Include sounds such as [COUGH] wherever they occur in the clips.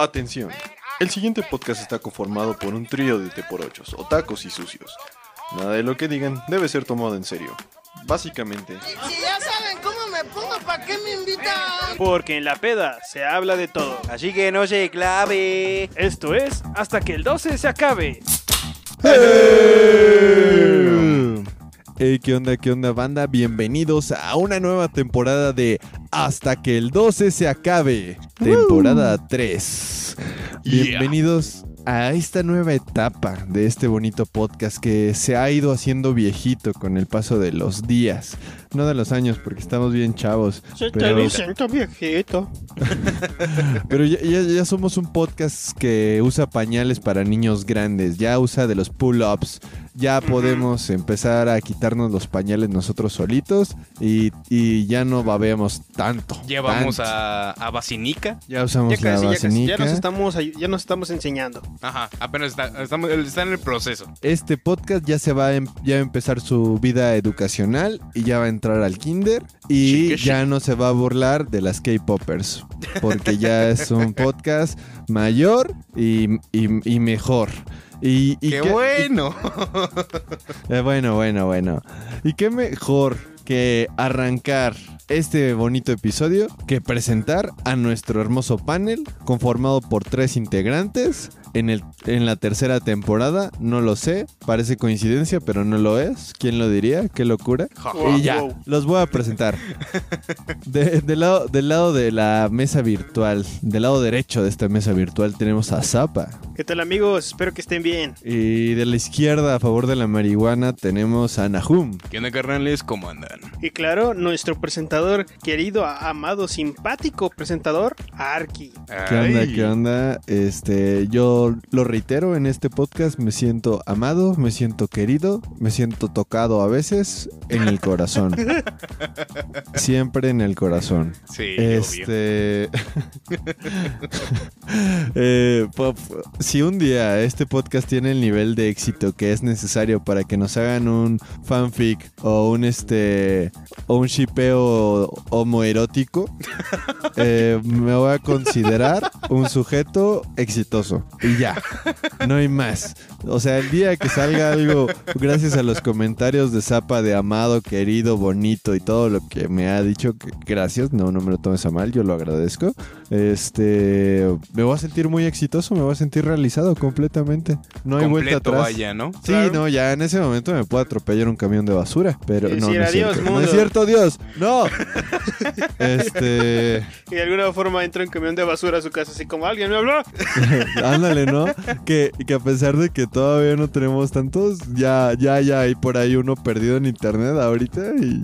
Atención, el siguiente podcast está conformado por un trío de teporochos, otacos y sucios. Nada de lo que digan debe ser tomado en serio. Básicamente, Si ya saben cómo me pongo, ¿para qué me invitan? Porque en la peda se habla de todo. Así que no se clave. Esto es hasta que el 12 se acabe. Hey, ¿qué onda, qué onda, banda? Bienvenidos a una nueva temporada de Hasta que el 12 se acabe. Temporada 3. Bienvenidos a esta nueva etapa de este bonito podcast que se ha ido haciendo viejito con el paso de los días. No de los años, porque estamos bien chavos. Pero, siento viejito. [LAUGHS] pero ya, ya- ya somos un podcast que usa pañales para niños grandes. Ya usa de los pull-ups. Ya podemos empezar a quitarnos los pañales nosotros solitos. Y, y ya no babeamos tanto. Ya vamos tanto. a, a Basinica. Ya usamos Ya la casi, ya casi. vacinica. Ya nos estamos, ya nos estamos enseñando. Ajá, apenas está, estamos, está en el proceso. Este podcast ya se va a, em- ya va a empezar su vida educacional y ya va a entrar al kinder y ya no se va a burlar de las K-Poppers porque ya es un [LAUGHS] podcast mayor y, y- y mejor. Y, y ¡Qué qué- bueno! [LAUGHS] eh, bueno, bueno, bueno. Y qué mejor que arrancar este bonito episodio que presentar a nuestro hermoso panel conformado por tres integrantes en, el, en la tercera temporada. No lo sé, parece coincidencia, pero no lo es. ¿Quién lo diría? ¡Qué locura! Wow, y ya, wow. los voy a presentar. [LAUGHS] De- del, lado, del lado de la mesa virtual, del lado derecho de esta mesa virtual tenemos a Zapa. ¿Qué tal amigos? Espero que estén bien. Y de la izquierda, a favor de la marihuana, tenemos a Nahum. ¿Qué onda, carnales? ¿Cómo andan? Y claro, nuestro presentador, querido, amado, simpático presentador, Arki. ¿Qué onda? ¿Qué onda? Este, yo lo reitero en este podcast, me siento amado, me siento querido, me siento tocado a veces en el corazón. [LAUGHS] Siempre en el corazón. Sí. Este. [LAUGHS] Eh, pop, si un día este podcast tiene el nivel de éxito que es necesario para que nos hagan un fanfic o un este o un shipeo homoerótico, [LAUGHS] eh, me voy a considerar un sujeto exitoso. Y ya, no hay más. O sea, el día que salga algo, gracias a los comentarios de Zapa de amado, querido, bonito y todo lo que me ha dicho, que gracias, no, no me lo tomes a mal, yo lo agradezco. Este, me voy a sentir muy exitoso, me voy a sentir realizado completamente. No hay vuelta atrás. vaya, ¿no? Sí, no, ya en ese momento me puede atropellar un camión de basura, pero no, no es "Adiós, cierto. No mundo". es cierto, Dios. No. [LAUGHS] este, Y de alguna forma entra un camión de basura a su casa, así como alguien me habló. [LAUGHS] ándale, ¿no? Que, que a pesar de que todavía no tenemos tantos, ya, ya, ya hay por ahí uno perdido en internet ahorita y.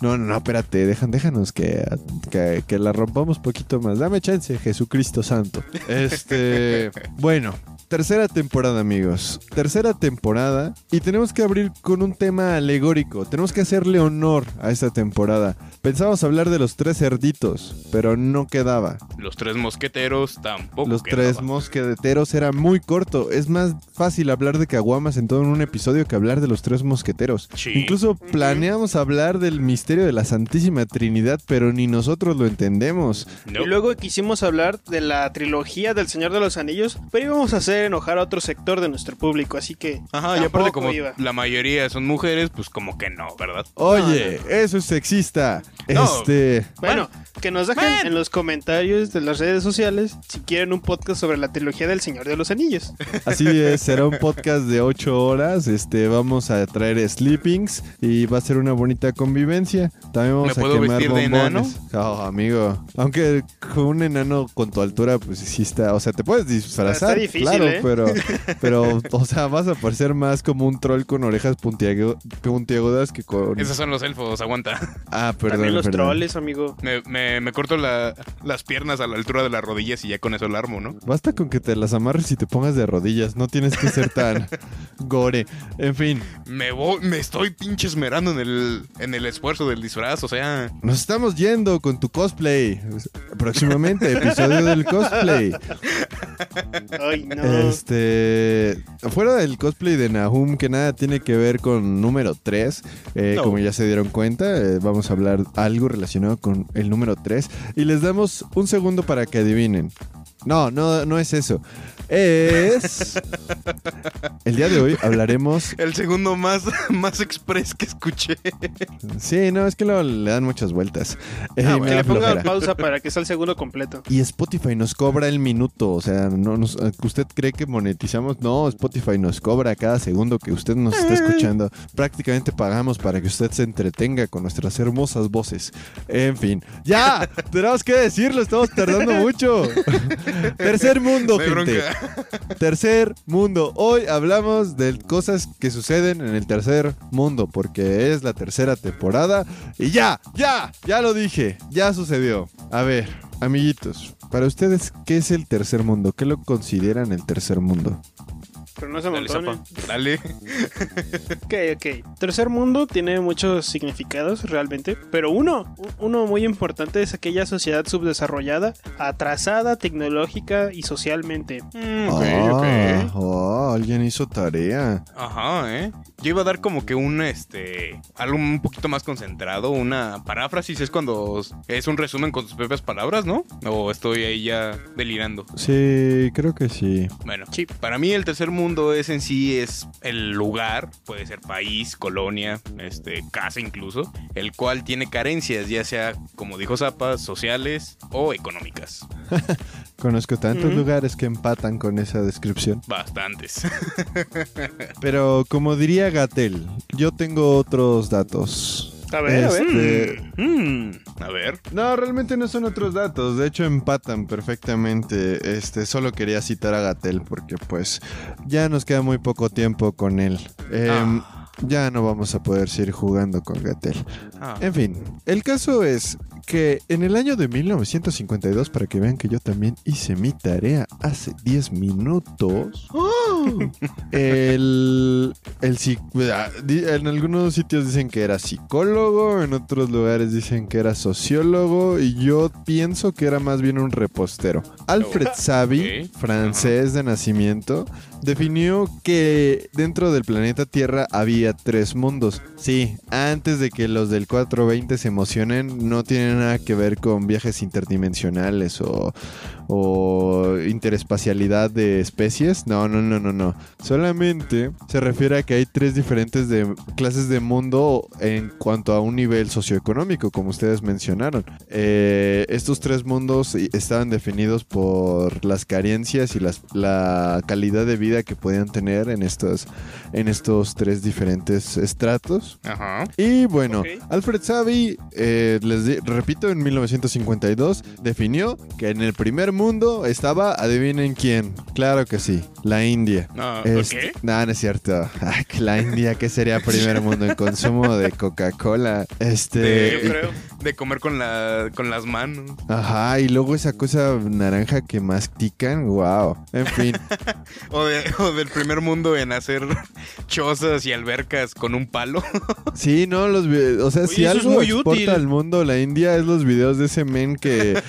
No, no, no, espérate, dejan, déjanos que, que, que la rompamos poquito más. Dame chance, Jesucristo Santo. Este, bueno, tercera temporada, amigos. Tercera temporada y tenemos que abrir con un tema alegórico. Tenemos que hacerle honor a esta temporada. Pensábamos hablar de los tres cerditos, pero no quedaba. Los tres mosqueteros tampoco. Los quedaba. tres mosqueteros era muy corto. Es más fácil hablar de caguamas en todo un episodio que hablar de los tres mosqueteros. Sí. Incluso planeamos hablar del misterio de la Santísima Trinidad, pero ni nosotros lo entendemos. No. Y luego quisimos hablar de la trilogía del Señor de los Anillos, pero íbamos a hacer enojar a otro sector de nuestro público, así que. Ajá, y aparte como iba. la mayoría son mujeres, pues como que no, ¿verdad? Oye, eso es sexista. No. Este. Bueno, que nos dejen Man. en los comentarios de las redes sociales si quieren un podcast sobre la trilogía del Señor de los Anillos. Así es, será un podcast de 8 horas. Este, vamos a traer sleepings y va a ser una bonita convivencia. También vamos ¿Me a puedo quemar vestir de bombones. Oh, amigo. Aunque con un enano con tu altura, pues sí está. O sea, te puedes disfrazar. Está difícil, claro, ¿eh? pero, [LAUGHS] pero, o sea, vas a parecer más como un troll con orejas puntiagu- puntiagudas que con. Esos son los elfos, aguanta. Ah, perdón. También los perdón. troles, amigo. Me, me, me corto la- las piernas a la altura de las rodillas y ya con eso la armo, ¿no? Basta con que te las amarres y te pongas de rodillas. No tienes que ser tan [LAUGHS] gore. En fin. Me voy, me estoy pinche esmerando en el, en el esfuerzo del disfraz, o sea. Nos estamos yendo con tu cosplay. Próximamente, episodio del cosplay. [LAUGHS] Ay, no. Este, fuera del cosplay de Nahum, que nada tiene que ver con número 3, eh, No. como ya se dieron cuenta, eh, vamos a hablar algo relacionado con el número 3 y les damos un segundo para que adivinen. No, no, no es eso. Es... [LAUGHS] El día de hoy hablaremos... El segundo más, [LAUGHS] más express que escuché. Sí, no, es que le dan muchas vueltas. Eh, Ah, bueno. que le ponga flojera. pausa para que sea el segundo completo. Y Spotify nos cobra el minuto, o sea, no nos- ¿usted cree que monetizamos? No, Spotify nos cobra cada segundo que usted nos está escuchando. Prácticamente pagamos para que usted se entretenga con nuestras hermosas voces. En fin, ya, [LAUGHS] tenemos que decirlo, estamos tardando mucho. [LAUGHS] Tercer mundo, gente. bronca. Tercer mundo. Hoy hablamos de cosas que suceden en el tercer mundo, porque es la tercera temporada. Y ya, ya, ya lo dije, ya sucedió. A ver, amiguitos, para ustedes, ¿qué es el tercer mundo? ¿Qué lo consideran el tercer mundo? Pero no se Dale, amontone. zapa. Dale. Ok, ok. Tercer mundo tiene muchos significados realmente, pero uno, uno muy importante es aquella sociedad subdesarrollada, atrasada tecnológica y socialmente. Mm, ok, ah, ok. oh, alguien hizo tarea. Ajá, ¿eh? Yo iba a dar como que un, este, algo un poquito más concentrado, una paráfrasis, es cuando es un resumen con sus propias palabras, ¿no? O estoy ahí ya delirando. Sí, creo que sí. Bueno, Sí. para mí el tercer mundo es en sí, es el lugar, puede ser país, colonia, este, casa incluso, el cual tiene carencias, ya sea, como dijo Zapa, sociales o económicas. [LAUGHS] Conozco tantos lugares que empatan con esa descripción. Bastantes. Pero como diría Gatel, yo tengo otros datos. A ver, a ver. Este, Mm, a ver. No, realmente no son otros datos. De hecho, empatan perfectamente. Este, solo quería citar a Gatel porque, pues, ya nos queda muy poco tiempo con él. Em, Ah. Ya no vamos a poder seguir jugando con Gatel. Ah. En fin, el caso es que en el año de 1952, para que vean que yo también hice mi tarea hace 10 minutos, el, el psi- ah, en algunos sitios dicen que era psicólogo, en otros lugares dicen que era sociólogo y yo pienso que era más bien un repostero. Alfred Savi, Ok. francés de nacimiento, definió que dentro del planeta Tierra había tres mundos. Sí, antes de que los del 420 se emocionen, no tiene nada que ver con viajes interdimensionales o, o interespacialidad de especies. No, no, no, no, no. Solamente se refiere a que hay tres diferentes de, clases de mundo en cuanto a un nivel socioeconómico, como ustedes mencionaron. Eh, estos tres mundos estaban definidos por las carencias y las, la calidad de vida que podían tener en estos, en estos tres diferentes estratos. Ajá. Y bueno. Alfred Savi, eh, les di- repito, en 1952 definió que en el primer mundo estaba, adivinen quién, claro que sí, la India. Ah, Este- ¿ok? No, no es cierto. [LAUGHS] Ay, que la India, ¿qué sería primer mundo en consumo de Coca-Cola? Este. De- Yo creo. De comer con, la, con las manos. Ajá, y luego esa cosa naranja que mastican, wow. En fin, [LAUGHS] O, de- o del primer mundo en hacer [LAUGHS] chozas y albercas con un palo. sí, no, los o sea, Oye, si es algo exporta útil. al mundo la India es los videos de ese men que,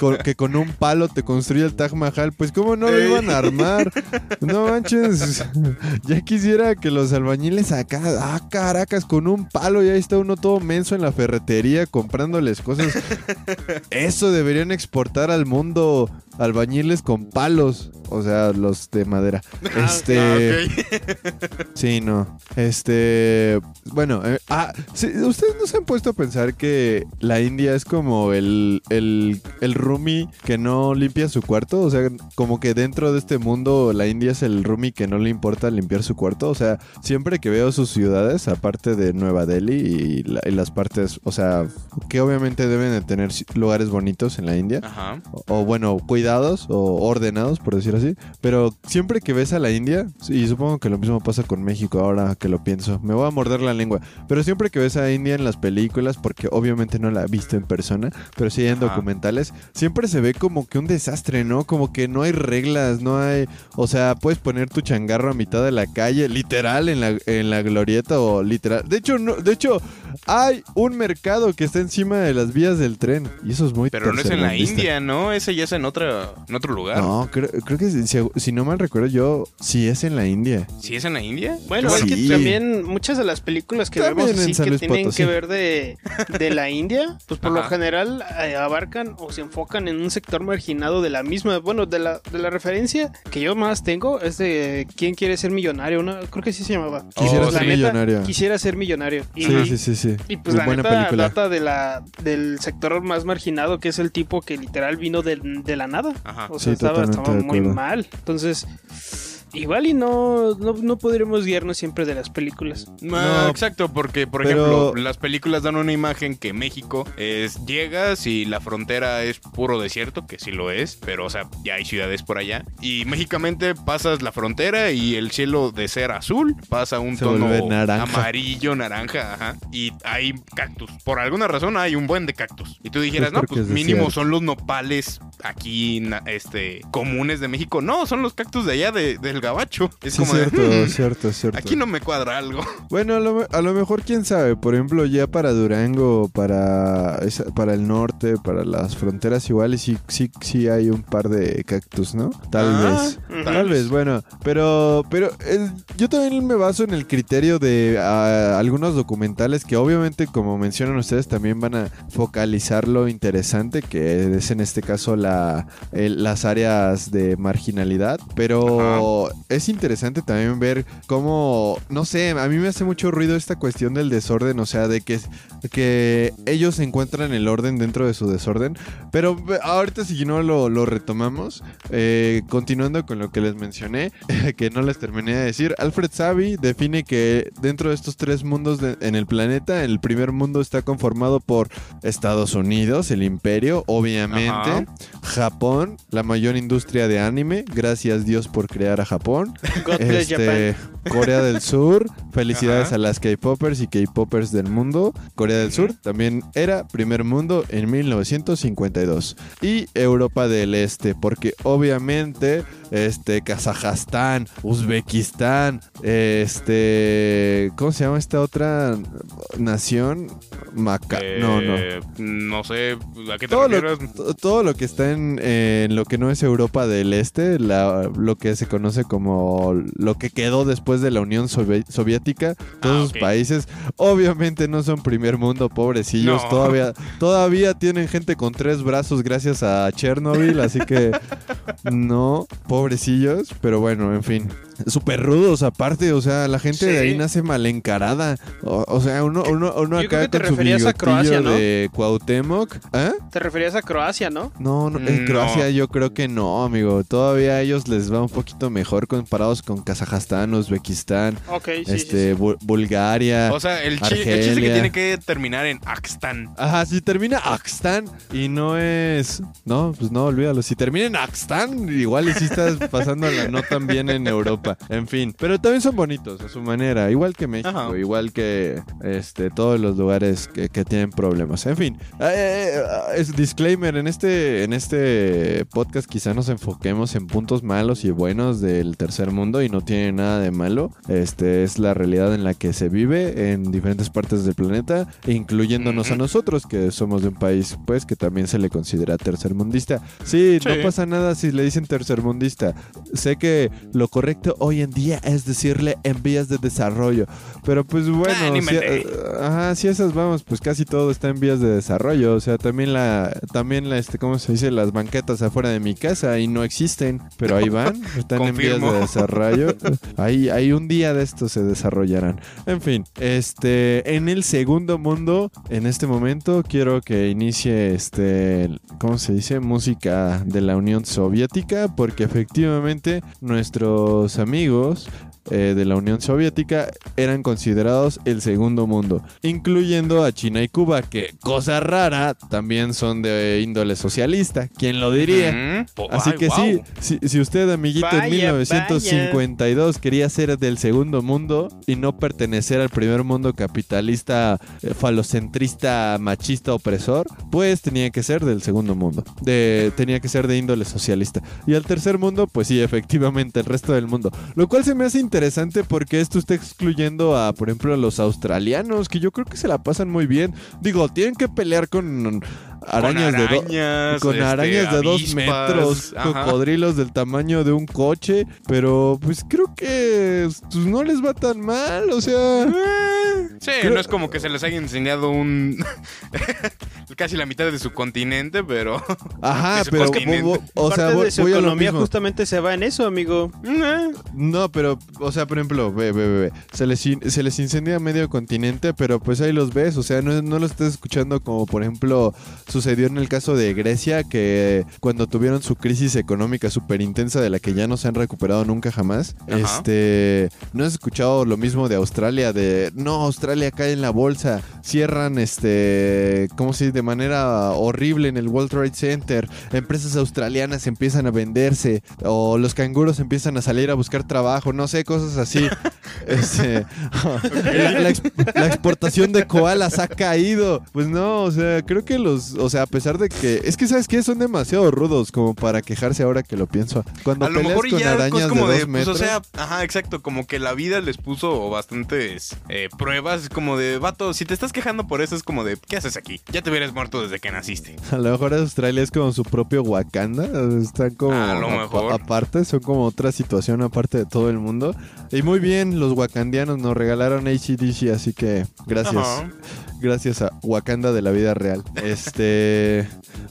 con, que con un palo te construye el Taj Mahal, pues cómo no lo iban a armar. No manches, [LAUGHS] ya quisiera que los albañiles acá, ah, caracas, con un palo y ahí está uno todo menso en la ferretería comprándoles cosas. [LAUGHS] Eso deberían exportar al mundo albañiles con palos, o sea, los de madera. [LAUGHS] Ah, Este, Ah, sí, no. Este, bueno, eh, ah, sí, ustedes no se han puesto a pensar que la India es como el el el roomie que no limpia su cuarto, o sea, como que dentro de este mundo la India es el roomie que no le importa limpiar su cuarto, o sea, siempre que veo sus ciudades, aparte de Nueva Delhi y, la- y las partes, o sea, que obviamente deben de tener lugares bonitos en la India, Ajá. o, o, bueno, cuidados o ordenados, por decir así. Pero siempre que ves a la India, y supongo que lo mismo pasa con México ahora que lo pienso, me voy a morder la lengua, pero siempre que ves a India en las películas, porque obviamente no la he visto en persona, pero sí en Ajá. documentales, siempre se ve como que un desastre, ¿no? Como que no hay reglas, no hay... O sea, puedes poner tu changarro a mitad de la calle, literal, en la, en la glorieta o literal... De hecho, no, de hecho, hay un mercado que está encima de las vías del tren, y eso es muy Pero no es en la. India, ¿no? Ese ya es en, otra, en otro lugar. No, creo, creo que si, si no mal recuerdo yo, sí es en la India. ¿Sí es en la India? Bueno, Igual es que sí. también muchas de las películas que También vemos San que tienen que ver de, de la India, pues por lo general eh, abarcan o se enfocan en un sector de la misma. Bueno, de la, de la referencia que yo más tengo es de ¿Quién quiere ser millonario? Una, creo que sí se llamaba. Quisiera Oh, La ser neta, millonario. Quisiera ser millonario. Y, Sí, sí, sí, sí. Y pues Muy la buena neta película. data de la, del sector más marginado, que es el tipo que literal vino de, de la nada. Ajá. O sea, Sí, estaba, estaba muy mal. Entonces, igual y no, no, no podremos guiarnos siempre de las películas. No, exacto, porque por pero- ejemplo, las películas dan una imagen que México es llegas y la frontera es puro desierto, que sí lo es, pero o sea, ya hay ciudades por allá y mágicamente pasas la frontera y el cielo de ser azul pasa a un Se tono naranja. amarillo, naranja, ajá, y hay cactus. Por alguna razón hay un buen de cactus. Y tú dijeras, Pues "No, pues es mínimo son los nopales aquí este comunes de México." No, son los cactus de allá de- del gabacho. Es Sí, como de, cierto, "Hmm, cierto, cierto. Aquí no me cuadra algo. Bueno, a lo, a lo mejor quién sabe, por ejemplo, ya para Durango, para esa- para el norte, para las fronteras iguales sí sí sí hay un par de cactus, ¿no? Tal Ah, vez. Tal vez, bueno, pero pero yo también me baso en el criterio de algunos documentales que obviamente como mencionan ustedes también van a focalizar lo interesante que es en este caso la el- las áreas de marginalidad, pero es interesante también ver cómo no sé, a mí me hace mucho ruido esta cuestión del desorden, o sea, de que que ellos encuentran el orden dentro de su desorden, pero ahorita si no lo, lo retomamos, eh, continuando con lo que les mencioné, [LAUGHS] que no les terminé de decir, Alfred Savi define que dentro de estos tres mundos de- en el planeta, el primer mundo está conformado por Estados Unidos, el imperio, obviamente, Ajá. Japón, la mayor industria de anime, gracias Dios por crear a Japón, [LAUGHS] God bless este, Japan. Corea del Sur, [LAUGHS] felicidades Ajá. a las K-Popers y K-Popers del mundo. Corea del Sur también era primer mundo en 1952. Y Europa del Este, porque obviamente este Kazajstán, Uzbekistán, este ¿cómo se llama esta otra nación? Maca no, no. Eh, No sé, ¿a qué te Todo lo, refieres? to- todo lo que está en, en lo que no es Europa del Este, la- lo que se conoce como lo que quedó después de la Unión Sovi- Soviética, todos Ah, ok. países, obviamente no son primer mundo, pobrecillos, No. todavía, todavía tienen gente con tres brazos gracias a Chernobyl, así que [LAUGHS] no, pobrecillos, pero bueno, en fin. Súper rudos aparte, o sea, la gente de ahí nace mal encarada. O, o sea, uno, uno, uno acá que te con su referías a Croacia, ¿no? de Cuauhtémoc. ¿Ah? Te referías a Croacia, ¿no? No, no, en No. Croacia yo creo que no, amigo. Todavía a ellos les va un poquito mejor comparados con Kazajstán, Uzbekistán, Ok, sí, este, sí. Bu- Bulgaria. O sea, el, chi- el chiste que tiene que terminar en Axtán. Ajá, si termina Axtán y no es... No, pues no, olvídalo. Si termina en Axtán, igual y sí estás pasándola no tan bien en Europa. En fin, pero también son bonitos a su manera. Igual que México, Ajá. igual que este todos los lugares que, que tienen problemas. En fin, eh, eh, es disclaimer. En este, en este podcast quizá nos enfoquemos en puntos malos y buenos del tercer mundo y no tiene nada de malo. Este es la realidad en la que se vive en diferentes partes del planeta, incluyéndonos a nosotros que somos de un país pues que también se le considera tercermundista. Sí, no pasa nada si le dicen tercermundista. Sé que lo correcto hoy en día es decirle en vías de desarrollo, pero pues bueno, Ah, si, leí. ajá, si esas vamos, pues casi todo está en vías de desarrollo, o sea, también la también la este ¿cómo se dice? las banquetas afuera de mi casa y no existen, pero ahí van, [LAUGHS] están en vías de desarrollo. [LAUGHS] Ahí ahí un día de estos se desarrollarán. En fin, este en el segundo mundo en este momento quiero que inicie este ¿cómo se dice? música de la Unión Soviética porque efectivamente nuestros amigos amigos eh, de la Unión Soviética eran considerados el segundo mundo, incluyendo a China y Cuba, que cosa rara, también son de índole socialista, ¿quién lo diría? Así ay, que wow. sí, si, si usted, amiguito, en Vaya, 1952 quería ser del segundo mundo y no pertenecer al primer mundo capitalista, eh, falocentrista, machista, opresor, pues tenía que ser del segundo mundo. De, tenía que ser de índole socialista. Y al tercer mundo, pues sí, efectivamente, el resto del mundo. Lo cual se me hace interesante porque esto está excluyendo a, por ejemplo, a los australianos, que yo creo que se la pasan muy bien. Digo, tienen que pelear con arañas, con de, do- arañas, con este, arañas de dos metros, ajá. cocodrilos del tamaño de un coche, pero pues creo que pues, no les va tan mal, o sea... Sí, Creo- no es como que se les haya enseñado un. [LAUGHS] casi la mitad de su continente, pero. Ajá, [LAUGHS] de su pero o sea, Parte voy, de su voy a lo economía justamente se va en eso, amigo. Eh, No, pero, o sea, por ejemplo, ve, ve, ve, ve, Se, les, in- se les incendia medio continente, pero pues ahí los ves, o sea, no, no lo estás escuchando como, por ejemplo, sucedió en el caso de Grecia, que cuando tuvieron su crisis económica súper intensa de la que ya no se han recuperado nunca jamás, Ajá. este, no has escuchado lo mismo de Australia, de, no, Australia cae en la bolsa, cierran, este, ¿cómo se dice? De manera horrible en el World Trade Center, empresas australianas empiezan a venderse, o los canguros empiezan a salir a buscar trabajo, no sé, cosas así. [LAUGHS] Este, la, la ex- la exportación de koalas ha caído. Pues no, o sea, creo que los, o sea, a pesar de que, es que sabes que son demasiado rudos como para quejarse ahora que lo pienso. Cuando a lo peleas mejor y con ya arañas es de como dos de, pues, metros, o sea, ajá, exacto, como que la vida les puso bastantes eh, pruebas, es como de, vato, si te estás quejando por eso, es como de, ¿qué haces aquí? Ya te hubieras muerto desde que naciste. a lo mejor Australia es como su propio Wakanda, están como A lo mejor. aparte, son como otra situación aparte de todo el mundo. Y muy bien, los wakandianos nos regalaron ACDC, así que gracias. Ajá. Gracias a Wakanda de la vida real. Este. [LAUGHS]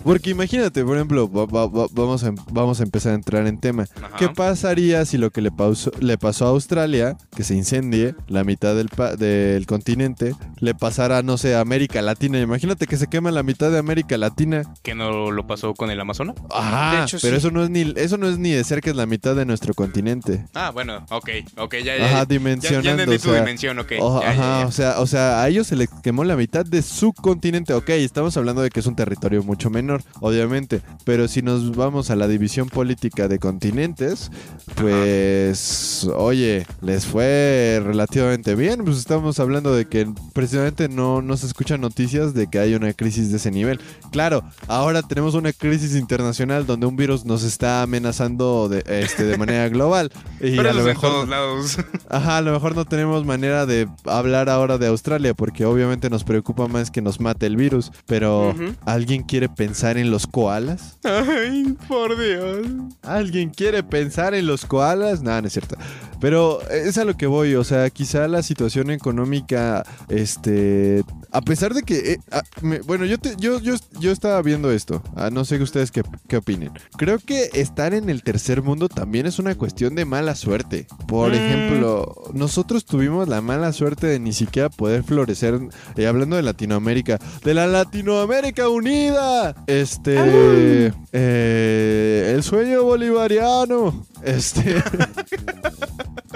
Porque imagínate, por ejemplo, va- va- va- vamos, a, vamos a empezar a entrar en tema. Ajá. ¿Qué pasaría si lo que le, pausó- le pasó a Australia, que se incendie la mitad del, pa- del continente, le pasara, no sé, a América Latina? Imagínate que se quema la mitad de América Latina. ¿Que no lo pasó con el Amazonas? Ajá, De hecho, pero sí. eso no es ni eso no es ni de cerca es la mitad de nuestro continente. Ah, bueno, ok, ok, ya, ya. Ajá, ya, dimensionando. ya entendí o tu sea, dimensión, ok. Ya, ya, ajá, ya. o sea, o sea, a ellos se les quemó la mitad de su continente. Ok, estamos hablando de que es un territorio mucho menor, obviamente. Pero si nos vamos a la división política de continentes, pues, oye, les fue relativamente bien. Pues estamos hablando de que precisamente no, no se escuchan noticias de que hay una crisis de ese nivel. Claro, ahora tenemos una crisis internacional donde un virus nos está amenazando de, este, de manera [LAUGHS] global. Y Pero a lo es en mejor todos lados. [LAUGHS] Ajá, a lo mejor no tenemos manera de hablar ahora de Australia porque obviamente nos preocupa más que nos mate el virus. Pero. ¿Alguien quiere pensar en los koalas? Ay, por Dios. ¿Alguien quiere pensar en los koalas? Nada, no es cierto. Pero es a lo que voy, o sea, quizá la situación económica, este, a pesar de que, eh, ah, me- bueno, yo, te- yo, yo, yo estaba viendo esto, ah, no sé ustedes qué, qué opinen. Creo que estar en el tercer mundo también es una cuestión de mala suerte. Por Mm. ejemplo, nosotros tuvimos la mala suerte de ni siquiera poder florecer, eh, hablando de Latinoamérica, de la Latinoamérica unida. Este, eh, el sueño bolivariano. Este. [LAUGHS]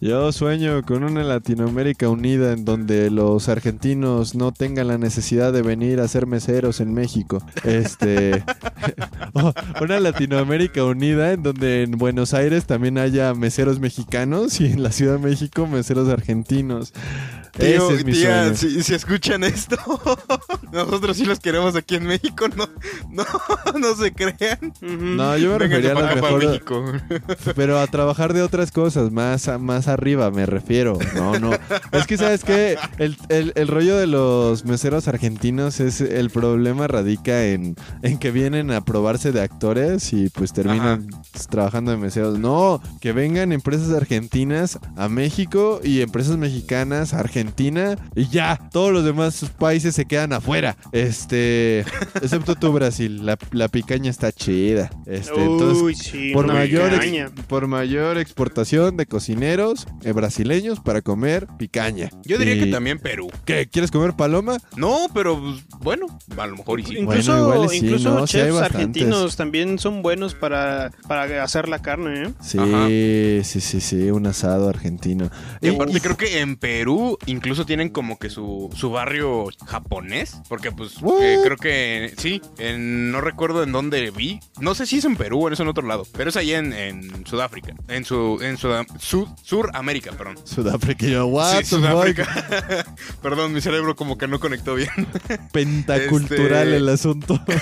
Yo sueño con una Latinoamérica unida en donde los argentinos no tengan la necesidad de venir a ser meseros en México. Este, [LAUGHS] oh, una Latinoamérica unida en donde en Buenos Aires también haya meseros mexicanos y en la Ciudad de México meseros argentinos. Tío, Ese es mi tía, sueño. si, si escuchan esto, [LAUGHS] nosotros sí los queremos aquí en México, no, no, [LAUGHS] no se crean. No, yo me refería Vénganse a lo mejor, México. pero a trabajar de otras cosas, más, a- más arriba me refiero. No, no. Es que, ¿sabes qué? El, el- el rollo de los meseros argentinos es el problema radica en, en que vienen a probarse de actores y pues terminan trabajando de meseros. No, que vengan empresas argentinas a México y empresas mexicanas a Argentina y ya, todos los demás países se quedan afuera. Este, excepto tú Brasil, la, la picaña está chida. Este, entonces Uy, sí, por mayor, ex- por mayor exportación de cocineros eh, brasileños para comer picaña. Yo diría que también Perú. ¿Qué? ¿Quieres comer paloma? No, pero pues, bueno, a lo mejor y sí. Bueno, Incluso, igual y sí, incluso ¿no? Sí hay chefs bastantes. argentinos también son buenos para, para hacer la carne, ¿eh? Sí, Ajá. sí, sí, sí, un asado argentino. Y Y- aparte creo que en Perú incluso tienen como que su, su barrio japonés. Porque, pues, What? eh, creo que sí. en- no recuerdo en dónde vi. No sé si es en Perú o es en otro lado. Pero es allá en, en Sudáfrica. En su. En Sudam- Sud- Suramérica, perdón. Sudáfrica, yo, what Sí, Sudáfrica. [LAUGHS] Perdón, mi cerebro como que no conectó bien. [LAUGHS] Pentacultural Este- el asunto. [LAUGHS]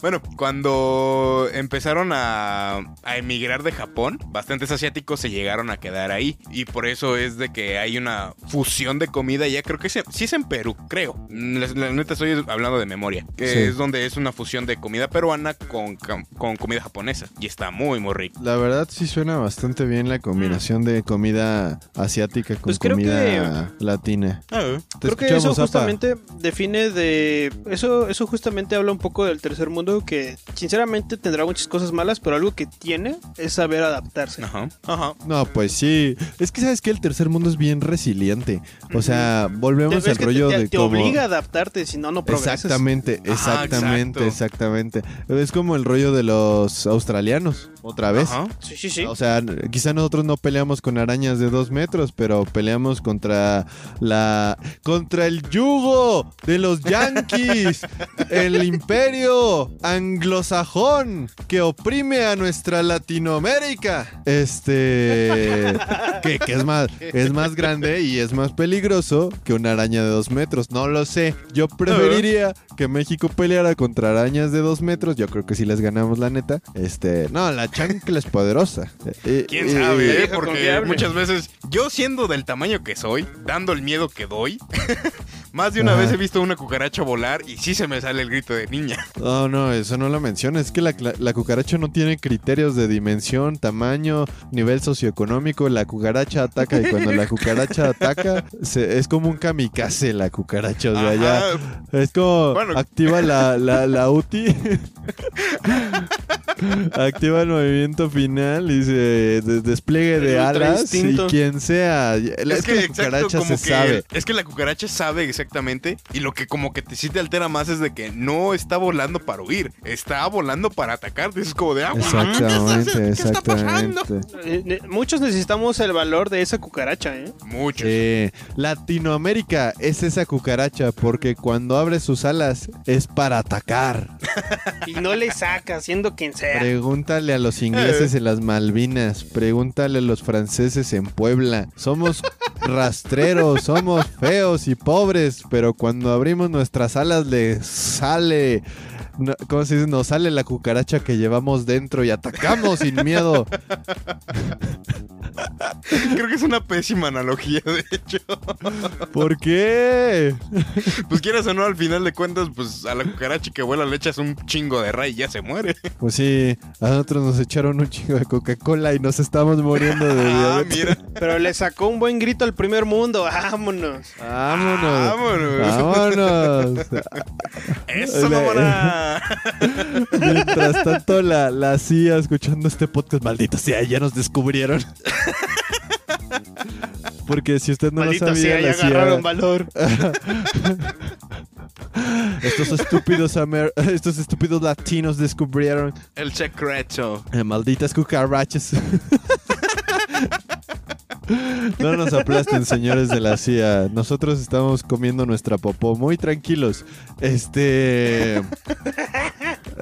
Bueno, cuando empezaron a, a emigrar de Japón, bastantes asiáticos se llegaron a quedar ahí. Y por eso es de que hay una fusión de comida ya. Creo que sí, sí es en Perú, creo. La, la neta estoy hablando de memoria. Que Sí. es donde es una fusión de comida peruana con, con comida japonesa. Y está muy, muy rico. La verdad sí suena bastante bien la combinación de comida asiática con Pues creo comida latina. Te Creo que eso justamente define de... Eso, eso justamente habla un poco del tercer mundo que sinceramente tendrá muchas cosas malas, pero algo que tiene es saber adaptarse. Ajá. Ajá. No, pues sí. Es que sabes que el tercer mundo es bien resiliente. O sea, volvemos Te- al es que rollo te, de te como... obliga a adaptarte, si no, no progresas. Exactamente, exactamente, exactamente. Es como el rollo de los australianos, otra vez. Ajá. Sí, sí, sí. O sea, quizá nosotros no peleamos con arañas de dos metros, pero peleamos contra la. contra el yugo de los yanquis, [LAUGHS] el imperio anglosajón que oprime a nuestra Latinoamérica. Este. [LAUGHS] que, que es más, es más grande y es más peligroso que una araña de dos metros. No lo sé. Yo preferiría que México peleara contra arañas de dos metros. Yo creo que si les ganamos, la neta. Este. No, la chancla es poderosa. Eh, ¿Quién eh, sabe? eh, eh? Porque confiable. muchas veces, yo siendo del tamaño que soy, dando el miedo que doy, [LAUGHS] más de una Ajá. vez he visto una cucaracha volar y sí se me sale el grito de niña. [LAUGHS] No, no, eso no lo menciona. Es que la, la- la cucaracha no tiene criterios de dimensión, tamaño, nivel socioeconómico. La cucaracha ataca y cuando la cucaracha [LAUGHS] ataca, se- es como un kamikaze la cucaracha. O sea, ya es como Bueno. activa la, la, la UTI. [LAUGHS] activa el movimiento final y se de- despliegue de alas y quien sea. Es, Es que, que, la exacto, cucaracha como se que sabe. es que la cucaracha sabe exactamente y lo que como que te sí te altera más es de que no está volando para huir, está volando para atacarte. Es como de agua. Exactamente, exactamente. Eh, ne- muchos necesitamos el valor de esa cucaracha, ¿eh? Mucho. Eh, Latinoamérica es esa cucaracha porque cuando abre sus alas es para atacar. [LAUGHS] Y no le saca, siendo quien sea. Pregúntale a los ingleses en las Malvinas, pregúntale a los franceses en Puebla. Somos [LAUGHS] rastreros, somos feos y pobres, pero cuando abrimos nuestras alas le sale... no- ¿Cómo se dice? Nos sale la cucaracha que llevamos dentro y atacamos sin miedo. Creo que es una pésima analogía, de hecho. ¿Por qué? Pues quieras o no, al final de cuentas, pues a la cucaracha que vuela le echas un chingo de ray y ya se muere. Pues sí, a nosotros nos echaron un chingo de Coca-Cola y nos estamos muriendo de Ah, mira. Pero le sacó un buen grito al primer mundo. Vámonos. Vámonos. Vámonos. Vámonos. Eso, Le- [LAUGHS] Mientras tanto, la, la CIA escuchando este podcast, maldito sea, ya nos descubrieron. [LAUGHS] Porque si usted no Maldito lo sabía, sea, ya la CIA, agarraron valor. [LAUGHS] estos estúpidos amer- estos estúpidos latinos descubrieron El secreto. eh, malditas cucarachas. No nos aplasten, señores de la CIA. Nosotros estamos comiendo nuestra popó muy tranquilos. Este.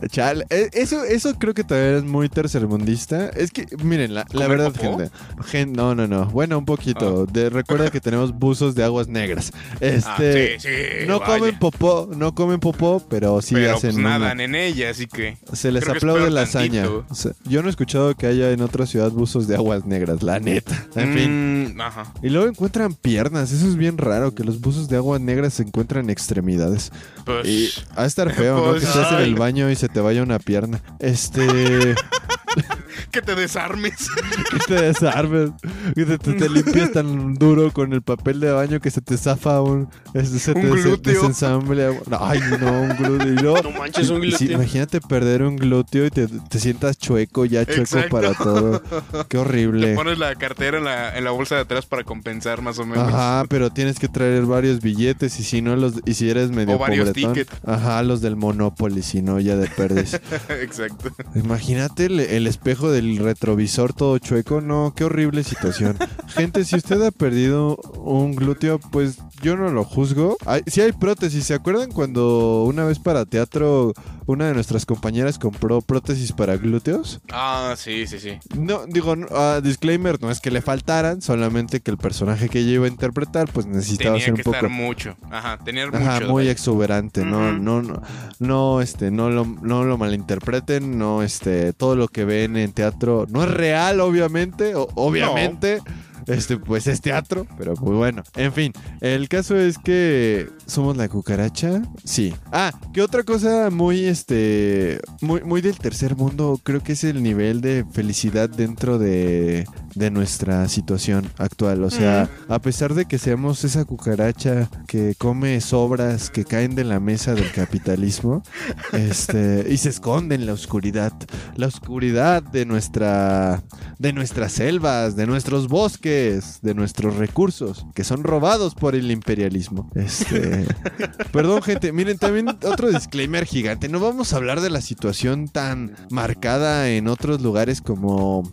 Chale, e- eso, eso creo que también es muy tercermundista. Es que, miren, la, la ¿Comer verdad, gente, gen- No, no, no. Bueno, un poquito. De, recuerda que tenemos buzos de aguas negras. Este. ah, sí, sí. no vaya. comen popó, no comen popó, pero sí Pero hacen. pues una- nadan en ella, así que. se les aplaude la hazaña. O sea, yo no he escuchado que haya en otra ciudad buzos de aguas negras, la neta. En fin. Mm, Ajá. Y luego encuentran piernas. Eso es bien raro, que los buzos de aguas negras se encuentran extremidades. Pues. Y ha de estar feo, ¿no? [LAUGHS] Pues, Que estés en el baño y se te vaya una pierna. Este. [LAUGHS] Que te desarmes. [LAUGHS] que te desarmes. Que te, te- te limpias tan duro con el papel de baño que se te zafa un. se Un te glúteo. desensambla. Ay, no, un glúteo. [LAUGHS] No manches, un glúteo. imagínate perder un glúteo y te, te sientas chueco, ya chueco Exacto. para todo. Qué Te horrible. pones la cartera en la, en la bolsa de atrás para compensar más o menos. Ajá, pero tienes que traer varios billetes y si no los y si eres medio O varios pobretón, tickets. ajá, los del Monopoly, si no ya de perdes. [LAUGHS] Exacto. Imagínate el, el espejo del retrovisor todo chueco. No, qué horrible situación. [LAUGHS] Gente, si usted ha perdido un glúteo, pues yo no lo juzgo. Hay, sí hay prótesis. ¿Se acuerdan cuando una vez para teatro una de nuestras compañeras compró prótesis para glúteos? Ah, sí, sí, sí. No, digo, ah, disclaimer, no es que le faltaran, solamente que el personaje que ella iba a interpretar, pues necesitaba Tenía ser un que poco... estar mucho. Ajá, tener Ajá, mucho. muy de- exuberante, no, no, no, no, este, no lo, no lo malinterpreten, no, este, todo lo que ven en teatro no es real, obviamente, o- obviamente, este, pues es teatro, pero pues bueno, en fin, el caso es que somos la cucaracha, sí. Ah, que otra cosa muy, este, muy, muy del tercer mundo, creo que es el nivel de felicidad dentro de, de nuestra situación actual, o sea, a pesar de que seamos esa cucaracha que come sobras que caen de la mesa del capitalismo, [LAUGHS] este, y se esconde en la oscuridad, la oscuridad de nuestra, de nuestras selvas, de nuestros bosques, de nuestros recursos, que son robados por el imperialismo. Este, [LAUGHS] perdón, gente, miren, también otro disclaimer gigante, no vamos a hablar de la situación tan marcada en otros lugares como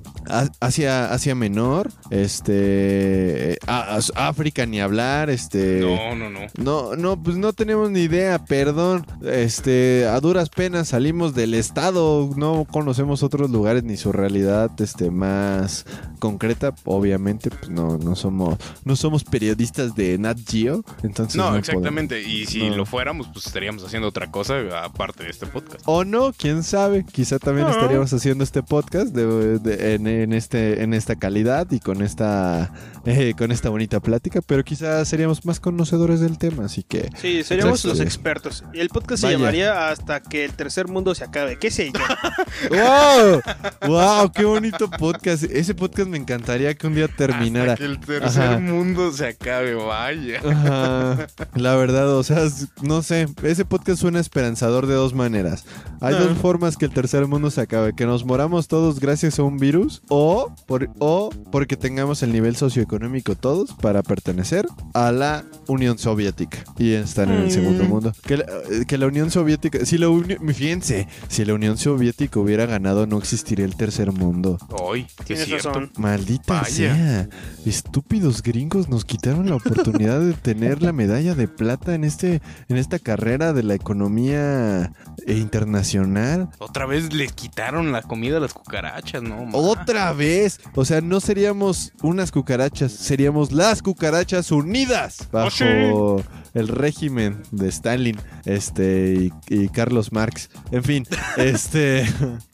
Asia, Asia Menor, este, a- a- África ni hablar, este, No, no, no. no, no, pues no tenemos ni idea, perdón. Este, a duras penas salimos del estado, no conocemos otros lugares ni su realidad este más concreta, obviamente, pues no no somos no somos periodistas de Nat Geo, entonces No, no exactamente. Y si No. lo fuéramos, pues estaríamos haciendo otra cosa aparte de este podcast. O no, quién sabe. Quizá también estaríamos haciendo este podcast de- de- en, en este, en esta calidad y con esta, eh, con esta bonita plática, pero quizá seríamos más conocedores del tema, así que Sí, seríamos Exacto. los expertos. Y el podcast se llamaría Hasta que el tercer mundo se acabe. ¿Qué sé yo? [LAUGHS] ¡Wow! ¡Wow! ¡Qué bonito podcast! Ese podcast me encantaría que un día terminara. Hasta que el tercer Ajá. mundo se acabe, vaya. Ajá. La verdad, o sea, no sé, ese podcast suena esperanzador de dos maneras. Hay Ah. dos formas que el tercer mundo se acabe, que nos moramos todos gracias a un virus o, por, o porque tengamos el nivel socioeconómico todos para pertenecer a la Unión Soviética y estar en el Mm. segundo mundo. Que la, eh, que la Unión Soviética, si la Unión, fíjense, si la Unión Soviética hubiera ganado no existiría el tercer mundo. Hoy, Tienes cierto. razón. Maldita Vaya. sea. Estúpidos gringos nos quitaron la oportunidad de tener la medalla de plata en este en esta carrera de la economía eh, internacional. Otra vez les quitaron la comida a las cucarachas, ¿no? ma? Otra vez. O sea, no seríamos unas cucarachas, seríamos las cucarachas unidas bajo el régimen de Stalin, este y, y Carlos Marx. En fin, [LAUGHS] este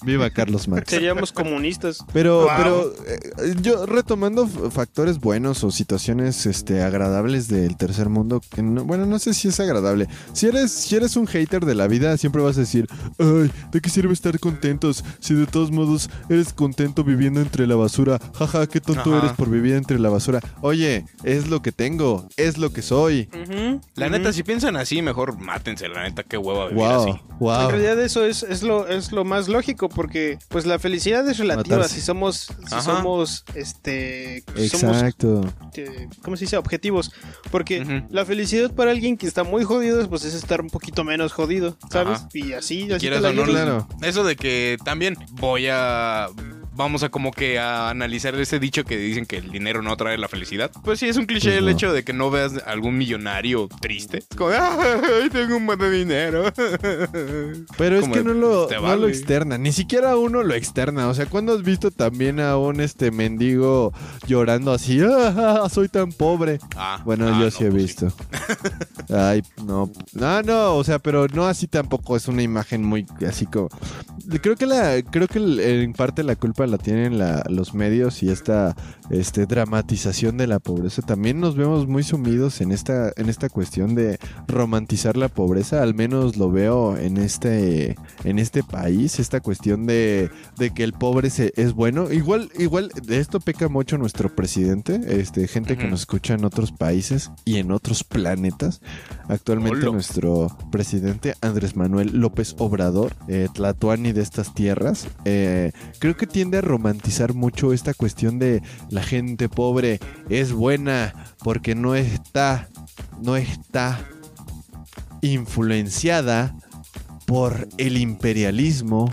viva Carlos Marx. Seríamos comunistas. Pero, Wow. pero eh, yo retomando factores buenos o situaciones este, agradables del tercer mundo, que no- bueno, no sé si es agradable. Si eres, si eres un hater de la vida, siempre vas a decir, ay, ¿de qué sirve estar contentos? Si de todos modos eres contento viviendo entre la basura, jaja, qué tonto Ajá. eres por vivir entre la basura. Oye, es lo que tengo, es lo que soy. La neta, si piensan así, mejor mátense. La neta, qué hueva vivir Wow, así. En wow. realidad eso es, es lo es lo más lógico porque pues la felicidad es relativa Matarse. si somos si Ajá. somos este somos Exacto. eh, ¿cómo se dice? objetivos porque la felicidad para alguien que está muy jodido pues es estar un poquito menos jodido ¿sabes? Ajá. y así, así te la o no. Claro. Eso de que también voy a. Vamos a como que a analizar ese dicho que dicen que el dinero no trae la felicidad. Pues sí, es un cliché Pues el hecho de que no veas algún millonario triste. Es como, ¡ay, tengo un buen de dinero! [LAUGHS] Pero es que no lo, no lo externa, ni siquiera uno lo externa. O sea, cuando has visto también a un este mendigo llorando así, [LAUGHS] "Ah, soy tan pobre? Ah, Bueno, ah, yo no, sí he pues visto. [LAUGHS] Ay, no. No, no, o sea, pero no así tampoco es una imagen muy así como. Creo que la, creo que en parte la culpa la tienen la- los medios y esta este, dramatización de la pobreza. También nos vemos muy sumidos en esta, en esta cuestión de romantizar la pobreza. Al menos lo veo en este, en este país. Esta cuestión de, de que el pobre se, es bueno. Igual, igual de esto peca mucho nuestro presidente. Este, gente que nos escucha en otros países y en otros planetas. Actualmente Olo. nuestro presidente Andrés Manuel López Obrador, eh, Tlatuani de estas tierras, eh, creo que tiende romantizar mucho esta cuestión de la gente pobre es buena porque no está, no está influenciada por el imperialismo